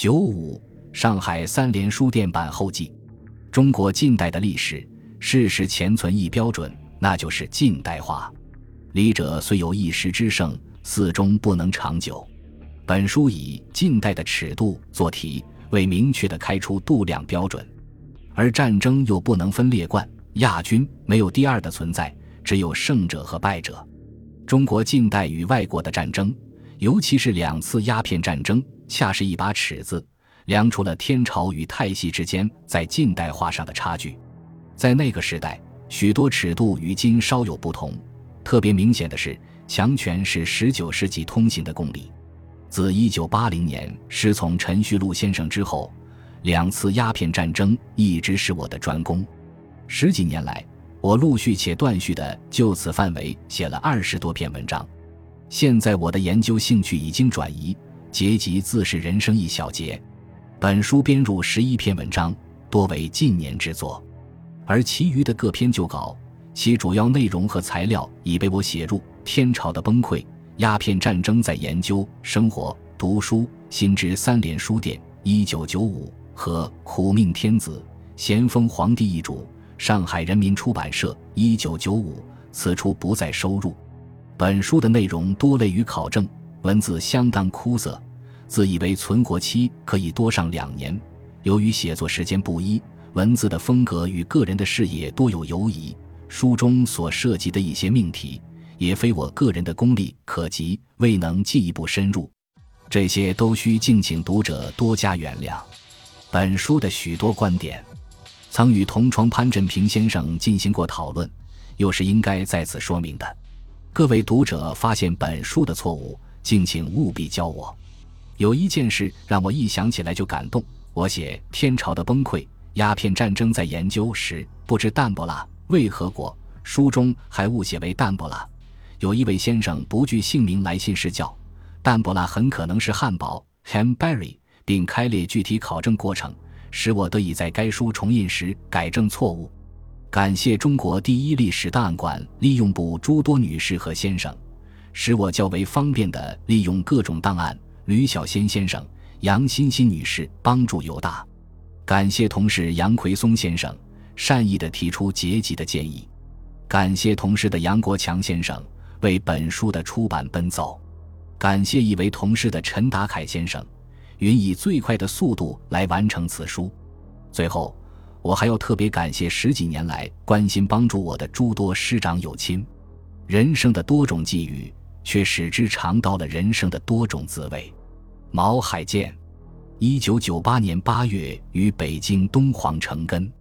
九五，上海三联书店版后记。中国近代的历史，事实前存一标准，那就是近代化。理者虽有一时之盛，似终不能长久。本书以近代的尺度做题，为明确的开出度量标准。而战争又不能分列冠亚军，没有第二的存在，只有胜者和败者。中国近代与外国的战争，尤其是两次鸦片战争，恰是一把尺子，量出了天朝与泰系之间在近代化上的差距。在那个时代，许多尺度与今稍有不同。特别明显的是，强权是十九世纪通行的公理。自一九八零年师从陈旭路先生之后，两次鸦片战争一直是我的专攻。十几年来，我陆续且断续的就此范围写了二十多篇文章。现在我的研究兴趣已经转移，结集自是人生一小节。本书编入十一篇文章，多为近年之作，而其余的各篇旧稿。其主要内容和材料已被我写入《天朝的崩溃》《鸦片战争在研究生活读书》《新知三联书店》一九九五和《苦命天子咸丰皇帝遗嘱》上海人民出版社一九九五，此处不再收入。本书的内容多类于考证，文字相当枯涩，自以为存活期可以多上两年。由于写作时间不一，文字的风格与个人的视野多有犹疑。书中所涉及的一些命题，也非我个人的功力可及，未能进一步深入，这些都需敬请读者多加原谅。本书的许多观点，曾与同窗潘振平先生进行过讨论，又是应该在此说明的。各位读者发现本书的错误，敬请务必教我。有一件事让我一想起来就感动。我写天朝的崩溃、鸦片战争在研究时，不知淡泊拉。为何国？书中还误写为淡泊拉。有一位先生不具姓名来信示教，淡泊拉很可能是汉堡 （Hamberry），并开列具体考证过程，使我得以在该书重印时改正错误。感谢中国第一历史档案馆利用部诸多女士和先生，使我较为方便地利用各种档案。吕小仙先生、杨欣欣女士帮助尤大。感谢同事杨奎松先生。善意地提出结集的建议，感谢同事的杨国强先生为本书的出版奔走，感谢一位同事的陈达凯先生，允以最快的速度来完成此书。最后，我还要特别感谢十几年来关心帮助我的诸多师长友亲。人生的多种际遇，却使之尝到了人生的多种滋味。毛海建，一九九八年八月于北京东皇城根。